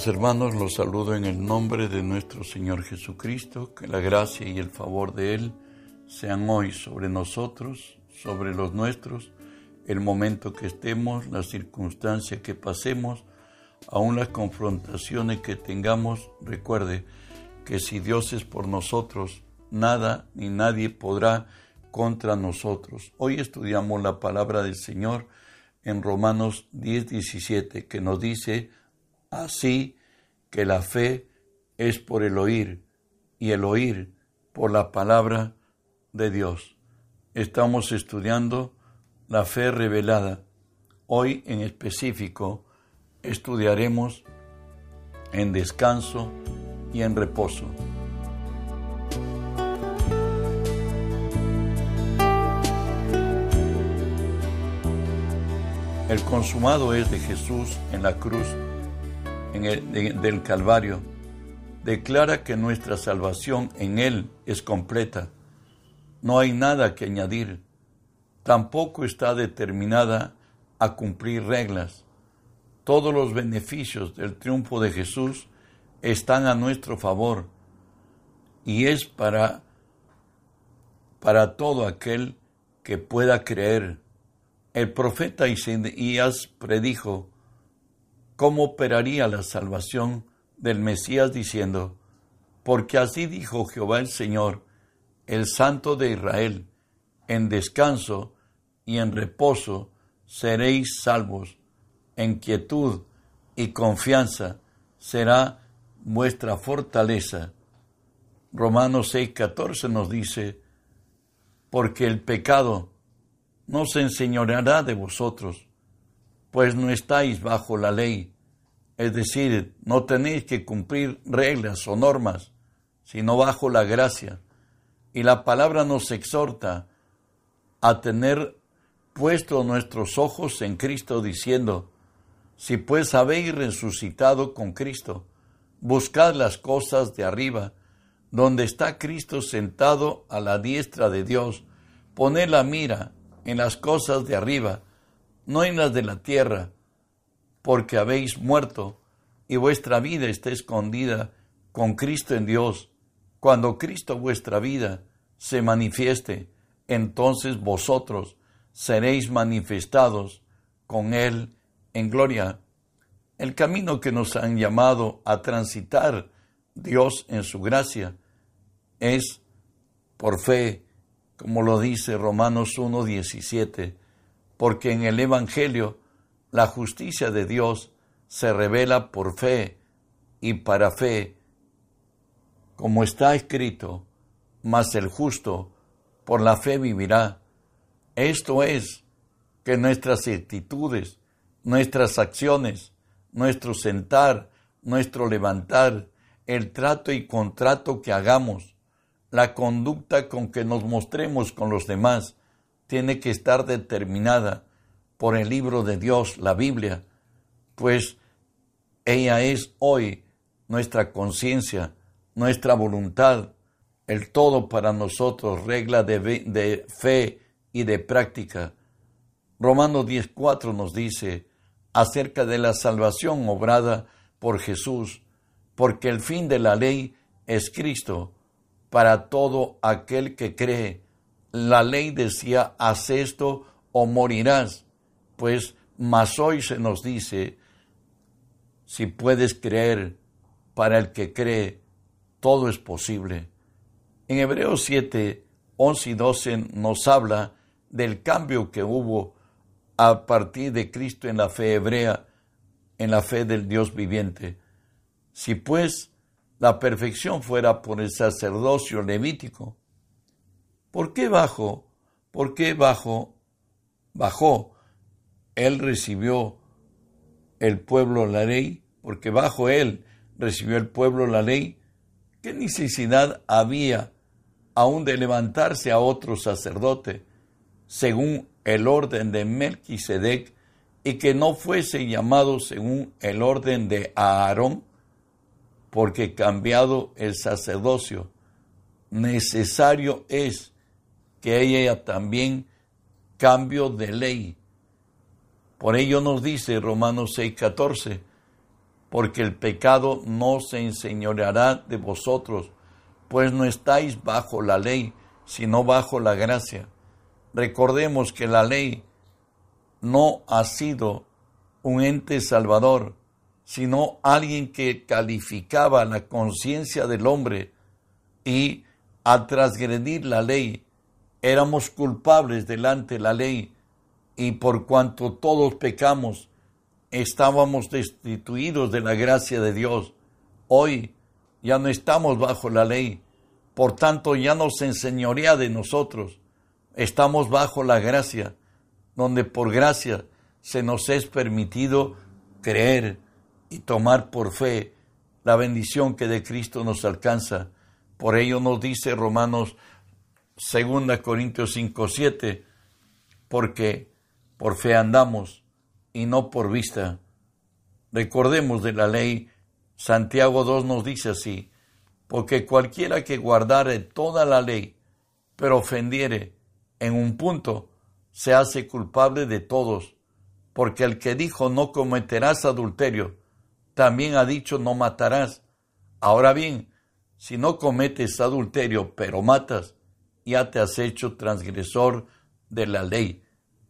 Amados hermanos, los saludo en el nombre de nuestro Señor Jesucristo, que la gracia y el favor de Él sean hoy sobre nosotros, sobre los nuestros, el momento que estemos, la circunstancia que pasemos, aún las confrontaciones que tengamos, recuerde que si Dios es por nosotros, nada ni nadie podrá contra nosotros. Hoy estudiamos la palabra del Señor en Romanos 10, 17, que nos dice, Así que la fe es por el oír y el oír por la palabra de Dios. Estamos estudiando la fe revelada. Hoy en específico estudiaremos en descanso y en reposo. El consumado es de Jesús en la cruz en el, del Calvario declara que nuestra salvación en Él es completa. No hay nada que añadir. Tampoco está determinada a cumplir reglas. Todos los beneficios del triunfo de Jesús están a nuestro favor y es para, para todo aquel que pueda creer. El profeta Isaías predijo, cómo operaría la salvación del Mesías diciendo, porque así dijo Jehová el Señor, el Santo de Israel, en descanso y en reposo seréis salvos, en quietud y confianza será vuestra fortaleza. Romanos 6:14 nos dice, porque el pecado no se enseñoreará de vosotros, pues no estáis bajo la ley, es decir, no tenéis que cumplir reglas o normas, sino bajo la gracia. Y la palabra nos exhorta a tener puestos nuestros ojos en Cristo, diciendo, si pues habéis resucitado con Cristo, buscad las cosas de arriba, donde está Cristo sentado a la diestra de Dios, poned la mira en las cosas de arriba, no en las de la tierra, porque habéis muerto y vuestra vida está escondida con Cristo en Dios. Cuando Cristo vuestra vida se manifieste, entonces vosotros seréis manifestados con Él en gloria. El camino que nos han llamado a transitar Dios en su gracia es por fe, como lo dice Romanos 1.17 porque en el Evangelio la justicia de Dios se revela por fe y para fe, como está escrito, mas el justo por la fe vivirá. Esto es que nuestras actitudes, nuestras acciones, nuestro sentar, nuestro levantar, el trato y contrato que hagamos, la conducta con que nos mostremos con los demás, tiene que estar determinada por el libro de Dios, la Biblia, pues ella es hoy nuestra conciencia, nuestra voluntad, el todo para nosotros, regla de, fe y de práctica. Romanos 10.4 nos dice acerca de la salvación obrada por Jesús, porque el fin de la ley es Cristo para todo aquel que cree, la ley decía, haz esto o morirás. Pues más hoy se nos dice, si puedes creer, para el que cree, todo es posible. En Hebreos 7, 11 y 12 nos habla del cambio que hubo a partir de Cristo en la fe hebrea, en la fe del Dios viviente. Si pues la perfección fuera por el sacerdocio levítico, ¿Por qué bajo? ¿Por qué bajo? Bajó. Él recibió el pueblo la ley, porque bajo él recibió el pueblo la ley. ¿Qué necesidad había aún de levantarse a otro sacerdote según el orden de Melquisedec y que no fuese llamado según el orden de Aarón? Porque cambiado el sacerdocio, necesario es que haya también cambio de ley. Por ello nos dice Romanos 6:14, porque el pecado no se enseñoreará de vosotros, pues no estáis bajo la ley, sino bajo la gracia. Recordemos que la ley no ha sido un ente salvador, sino alguien que calificaba la conciencia del hombre y al transgredir la ley éramos culpables delante de la ley y por cuanto todos pecamos estábamos destituidos de la gracia de Dios. Hoy ya no estamos bajo la ley, por tanto ya no se enseñorea de nosotros, estamos bajo la gracia, donde por gracia se nos es permitido creer y tomar por fe la bendición que de Cristo nos alcanza. Por ello nos dice Romanos 2 Corintios 5, 7, porque por fe andamos y no por vista. Recordemos de la ley, Santiago 2 nos dice así, porque cualquiera que guardare toda la ley, pero ofendiere en un punto, se hace culpable de todos, porque el que dijo no cometerás adulterio, también ha dicho no matarás. Ahora bien, si no cometes adulterio, pero matas, ya te has hecho transgresor de la ley.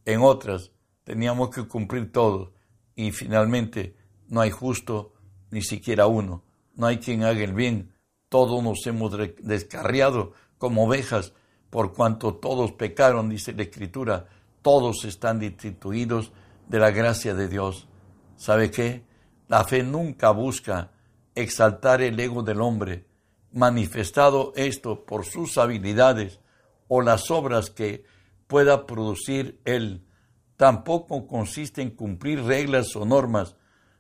En otras, teníamos que cumplir todo, y finalmente no hay justo ni siquiera uno, no hay quien haga el bien, todos nos hemos descarriado como ovejas, por cuanto todos pecaron, dice la Escritura, todos están destituidos de la gracia de Dios. ¿Sabe qué? La fe nunca busca exaltar el ego del hombre, manifestado esto por sus habilidades o las obras que pueda producir él. Tampoco consiste en cumplir reglas o normas,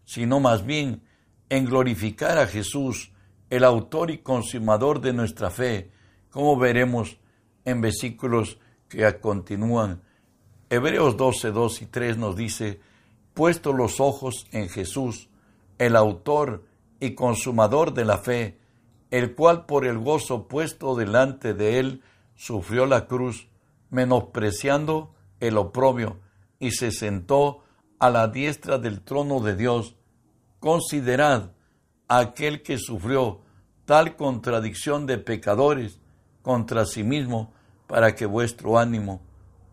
sino más bien en glorificar a Jesús, el autor y consumador de nuestra fe, como veremos en versículos que continúan. Hebreos 12, 2 y 3 nos dice, puesto los ojos en Jesús, el autor y consumador de la fe, el cual por el gozo puesto delante de él sufrió la cruz, menospreciando el oprobio, y se sentó a la diestra del trono de Dios. Considerad aquel que sufrió tal contradicción de pecadores contra sí mismo, para que vuestro ánimo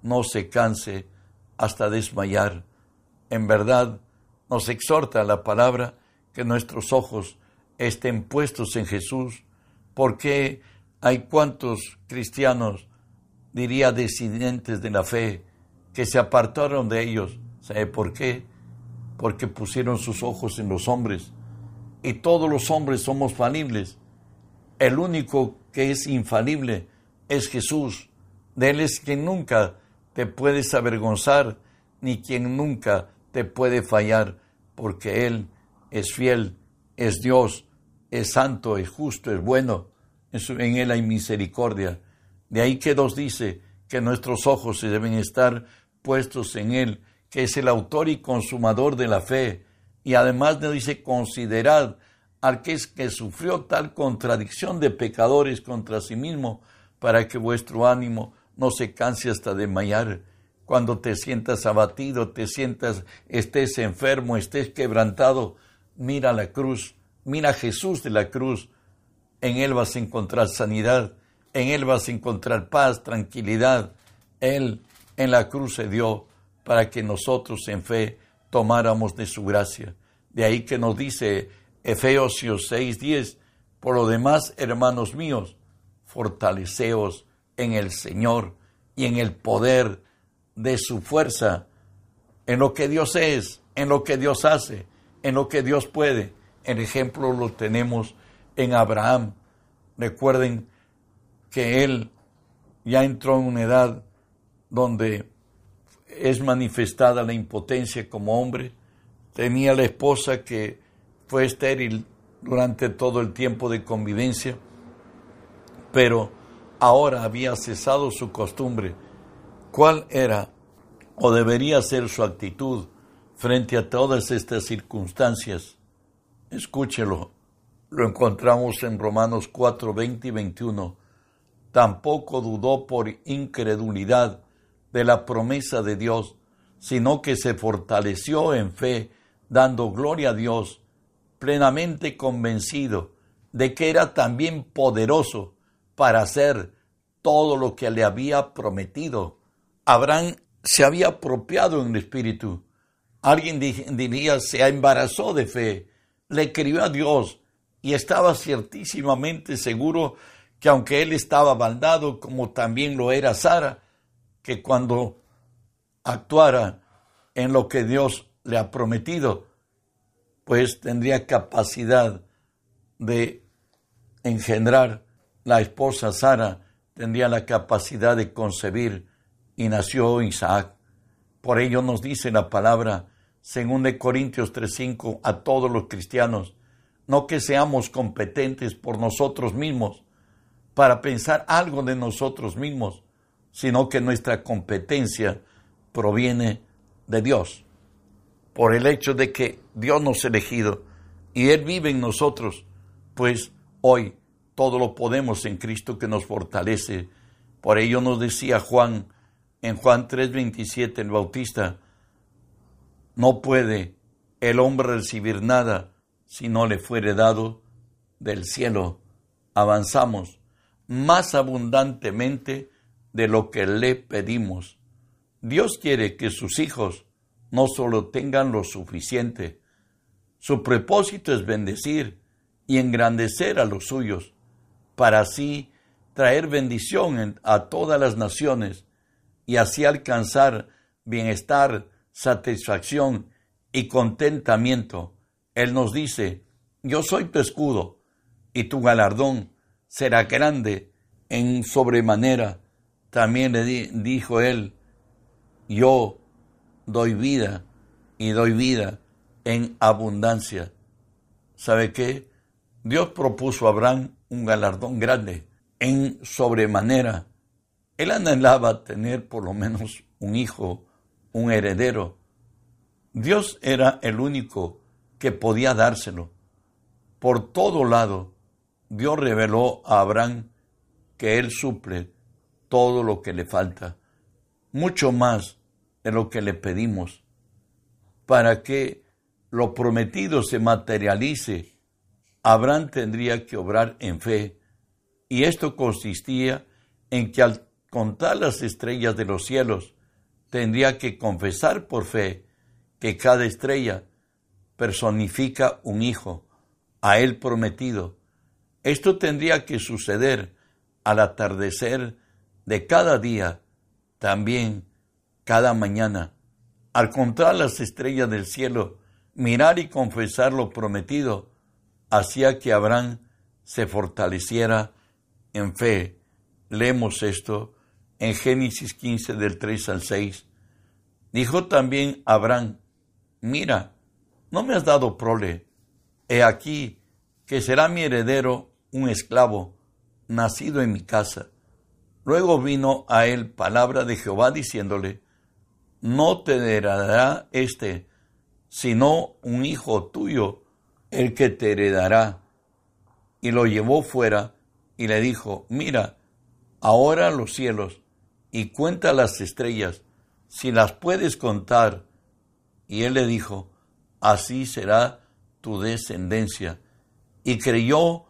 no se canse hasta desmayar. En verdad, nos exhorta la palabra que nuestros ojos estén puestos en Jesús, porque hay cuantos cristianos, diría disidentes de la fe, que se apartaron de ellos. ¿Sabe por qué? Porque pusieron sus ojos en los hombres. Y todos los hombres somos falibles. El único que es infalible es Jesús. De Él es quien nunca te puedes avergonzar, ni quien nunca te puede fallar, porque Él es fiel, es Dios, es santo, es justo, es bueno. En Él hay misericordia. De ahí que nos dice que nuestros ojos se deben estar puestos en Él, que es el autor y consumador de la fe. Y además nos dice, considerad al que es que sufrió tal contradicción de pecadores contra sí mismo, para que vuestro ánimo no se canse hasta desmayar. Cuando te sientas abatido, te sientas, estés enfermo, estés quebrantado, mira la cruz, mira a Jesús de la cruz. En Él vas a encontrar sanidad, en Él vas a encontrar paz, tranquilidad. Él en la cruz se dio para que nosotros en fe tomáramos de su gracia. De ahí que nos dice Efesios 6:10, por lo demás, hermanos míos, fortaleceos en el Señor y en el poder de su fuerza, en lo que Dios es, en lo que Dios hace, en lo que Dios puede. El ejemplo lo tenemos en Abraham. Recuerden que él ya entró en una edad donde es manifestada la impotencia como hombre. Tenía la esposa que fue estéril durante todo el tiempo de convivencia, pero ahora había cesado su costumbre. ¿Cuál era o debería ser su actitud frente a todas estas circunstancias? Escúchelo, lo encontramos en Romanos 4, 20 y 21. Tampoco dudó por incredulidad de la promesa de Dios, sino que se fortaleció en fe, dando gloria a Dios plenamente convencido de que era también poderoso para hacer todo lo que le había prometido. Abraham se había apropiado en el espíritu. Alguien diría, se embarazó de fe, le creyó a Dios y estaba ciertísimamente seguro que aunque él estaba baldado, como también lo era Sara, que cuando actuara en lo que Dios le ha prometido, pues tendría capacidad de engendrar la esposa Sara, tendría la capacidad de concebir y nació Isaac. Por ello nos dice la palabra, según de Corintios 3:5, a todos los cristianos, no que seamos competentes por nosotros mismos para pensar algo de nosotros mismos, sino que nuestra competencia proviene de Dios, por el hecho de que Dios nos ha elegido y Él vive en nosotros, pues hoy todo lo podemos en Cristo que nos fortalece. Por ello nos decía Juan en Juan 3:27 el Bautista, no puede el hombre recibir nada si no le fuere dado del cielo. Avanzamos más abundantemente de lo que le pedimos. Dios quiere que sus hijos no solo tengan lo suficiente, su propósito es bendecir y engrandecer a los suyos, para así traer bendición a todas las naciones y así alcanzar bienestar, satisfacción y contentamiento. Él nos dice, yo soy tu escudo y tu galardón será grande en sobremanera. También le dijo él, yo doy vida y doy vida en abundancia. ¿Sabe qué? Dios propuso a Abraham un galardón grande en sobremanera. Él anhelaba tener por lo menos un hijo, un heredero. Dios era el único que podía dárselo. Por todo lado, Dios reveló a Abraham que Él suple todo lo que le falta, mucho más de lo que le pedimos, para que lo prometido se materialice. Abraham tendría que obrar en fe, y esto consistía en que al contar las estrellas de los cielos, tendría que confesar por fe que cada estrella personifica un hijo, a él prometido. Esto tendría que suceder al atardecer de cada día, también cada mañana. Al contar las estrellas del cielo, mirar y confesar lo prometido, hacía que Abraham se fortaleciera en fe. Leemos esto en Génesis 15 del 3 al 6. Dijo también Abraham, mira, no me has dado prole, he aquí que será mi heredero un esclavo, nacido en mi casa. Luego vino a él palabra de Jehová diciéndole, no te heredará este, sino un hijo tuyo, el que te heredará. Y lo llevó fuera y le dijo, mira, ahora los cielos y cuenta las estrellas, si las puedes contar. Y él le dijo, así será tu descendencia. Y creyó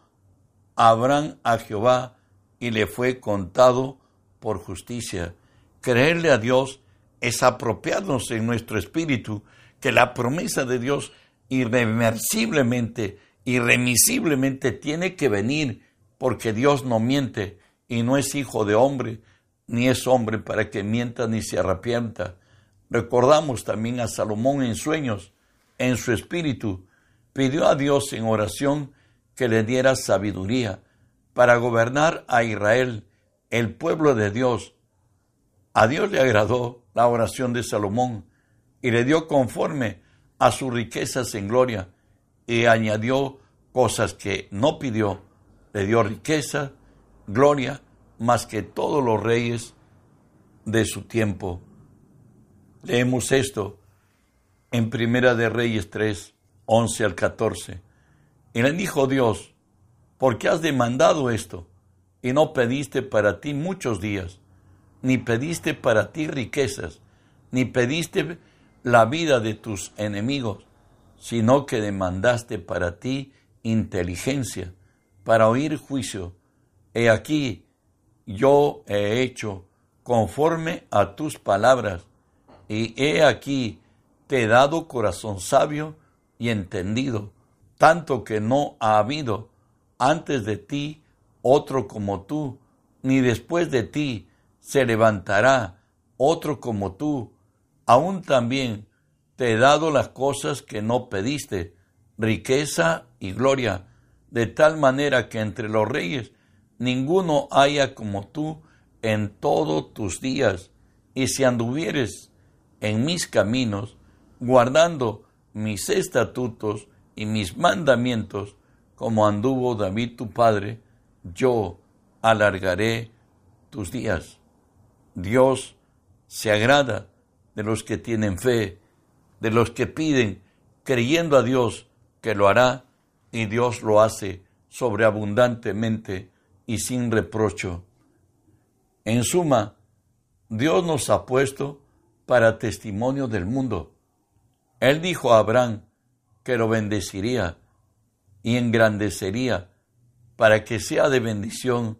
Abraham a Jehová y le fue contado por justicia. Creerle a Dios es apropiarnos en nuestro espíritu que la promesa de Dios irreversiblemente, irremisiblemente tiene que venir porque Dios no miente y no es hijo de hombre, ni es hombre para que mienta ni se arrepienta. Recordamos también a Salomón en sueños, en su espíritu, pidió a Dios en oración que le diera sabiduría para gobernar a Israel, el pueblo de Dios. A Dios le agradó la oración de Salomón y le dio conforme a sus riquezas en gloria y añadió cosas que no pidió. Le dio riqueza, gloria, más que todos los reyes de su tiempo. Leemos esto en Primera de Reyes 3, 11 al 14. Y le dijo Dios, ¿por qué has demandado esto? Y no pediste para ti muchos días, ni pediste para ti riquezas, ni pediste la vida de tus enemigos, sino que demandaste para ti inteligencia, para oír juicio. He aquí, yo he hecho conforme a tus palabras, y he aquí, te he dado corazón sabio y entendido, tanto que no ha habido antes de ti otro como tú, ni después de ti se levantará otro como tú. Aún también te he dado las cosas que no pediste, riqueza y gloria, de tal manera que entre los reyes ninguno haya como tú en todos tus días, y si anduvieres en mis caminos, guardando mis estatutos y mis mandamientos, como anduvo David tu padre, yo alargaré tus días. Dios se agrada de los que tienen fe, de los que piden, creyendo a Dios que lo hará, y Dios lo hace sobreabundantemente y sin reprocho. En suma, Dios nos ha puesto para testimonio del mundo. Él dijo a Abraham que lo bendeciría y engrandecería para que sea de bendición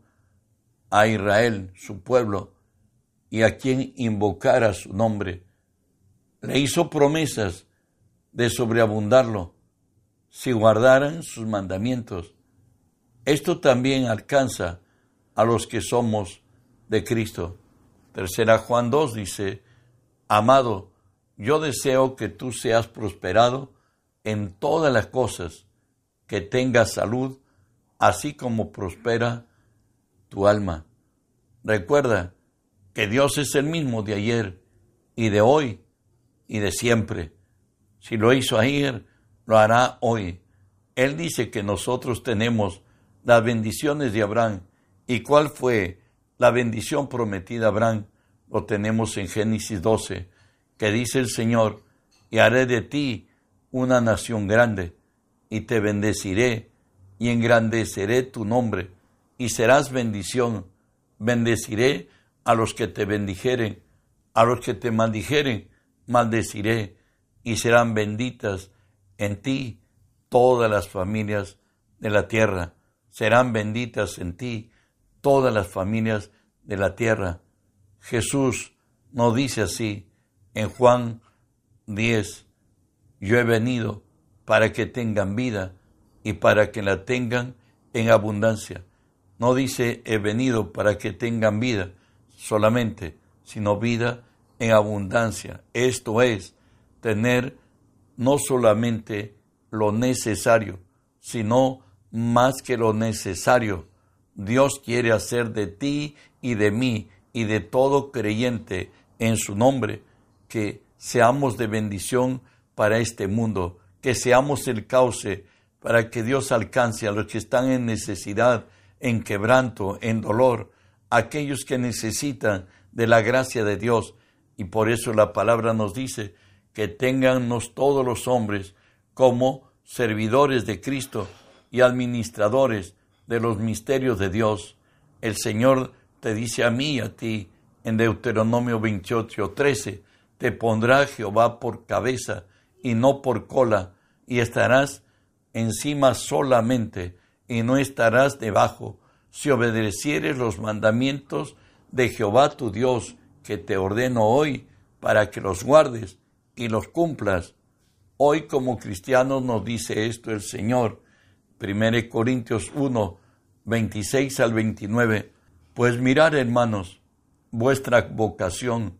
a Israel, su pueblo, y a quien invocara su nombre. Le hizo promesas de sobreabundarlo si guardaran sus mandamientos. Esto también alcanza a los que somos de Cristo. Tercera Juan 2 dice, Amado, yo deseo que tú seas prosperado en todas las cosas, que tengas salud, así como prospera tu alma. Recuerda que Dios es el mismo de ayer y de hoy y de siempre. Si lo hizo ayer, lo hará hoy. Él dice que nosotros tenemos las bendiciones de Abraham. ¿Y cuál fue la bendición prometida a Abraham? Lo tenemos en Génesis 12, que dice el Señor, y haré de ti una nación grande, y te bendeciré, y engrandeceré tu nombre, y serás bendición. Bendeciré a los que te bendijeren, a los que te maldijeren, maldeciré, y serán benditas en ti todas las familias de la tierra. Serán benditas en ti todas las familias de la tierra. Jesús no dice así en Juan 10, yo he venido para que tengan vida y para que la tengan en abundancia. No dice he venido para que tengan vida solamente, sino vida en abundancia. Esto es tener no solamente lo necesario, sino más que lo necesario. Dios quiere hacer de ti y de mí y de todo creyente en su nombre que seamos de bendición para este mundo, que seamos el cauce para que Dios alcance a los que están en necesidad, en quebranto, en dolor, aquellos que necesitan de la gracia de Dios. Y por eso la palabra nos dice que tengannos todos los hombres como servidores de Cristo y administradores de los misterios de Dios. El Señor te dice a mí y a ti en Deuteronomio 28, 13, te pondrá Jehová por cabeza y no por cola, y estarás encima solamente y no estarás debajo, si obedecieres los mandamientos de Jehová tu Dios, que te ordeno hoy, para que los guardes y los cumplas. Hoy como cristianos nos dice esto el Señor. 1 Corintios 1, 26 al 29. Pues mirad, hermanos, vuestra vocación,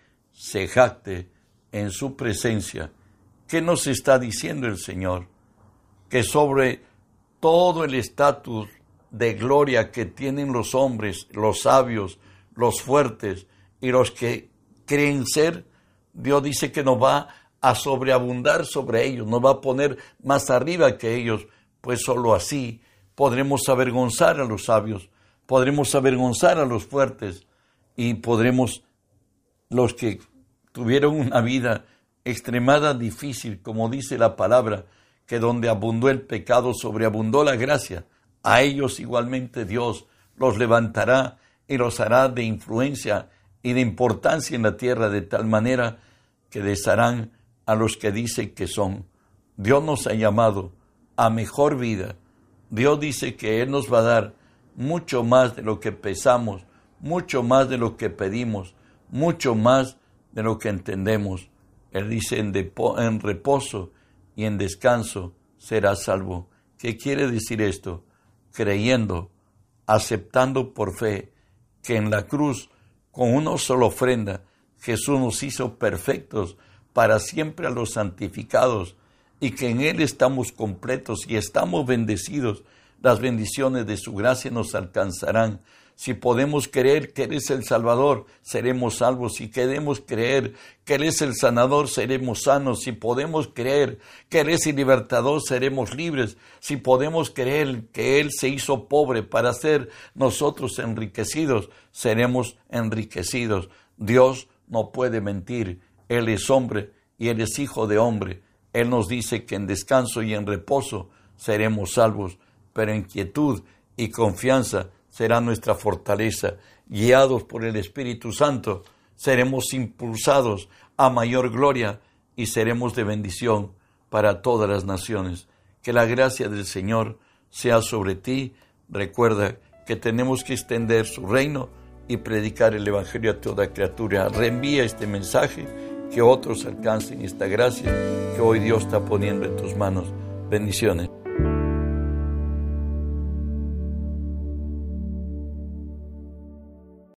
se jacte en su presencia. ¿Qué nos está diciendo el Señor? Que sobre todo el estatus de gloria que tienen los hombres, los sabios, los fuertes y los que creen ser, Dios dice que nos va a sobreabundar sobre ellos, nos va a poner más arriba que ellos, pues sólo así podremos avergonzar a los sabios, podremos avergonzar a los fuertes y podremos, los que tuvieron una vida extremada difícil, como dice la palabra, que donde abundó el pecado, sobreabundó la gracia. A ellos igualmente Dios los levantará y los hará de influencia y de importancia en la tierra de tal manera que desharán a los que dicen que son. Dios nos ha llamado a mejor vida. Dios dice que Él nos va a dar mucho más de lo que pesamos, mucho más de lo que pedimos, mucho más de lo que entendemos. Él dice en, reposo y en descanso serás salvo. ¿Qué quiere decir esto? Creyendo, aceptando por fe que en la cruz, con una sola ofrenda, Jesús nos hizo perfectos para siempre a los santificados y que en Él estamos completos y estamos bendecidos. Las bendiciones de su gracia nos alcanzarán. Si podemos creer que Él es el Salvador, seremos salvos. Si queremos creer que Él es el sanador, seremos sanos. Si podemos creer que Él es el libertador, seremos libres. Si podemos creer que Él se hizo pobre para ser nosotros enriquecidos, seremos enriquecidos. Dios no puede mentir. Él es hombre y Él es hijo de hombre. Él nos dice que en descanso y en reposo seremos salvos, pero en quietud y confianza será nuestra fortaleza. Guiados por el Espíritu Santo, seremos impulsados a mayor gloria y seremos de bendición para todas las naciones. Que la gracia del Señor sea sobre ti. Recuerda que tenemos que extender su reino y predicar el Evangelio a toda criatura. Reenvía este mensaje, que otros alcancen esta gracia que hoy Dios está poniendo en tus manos. Bendiciones.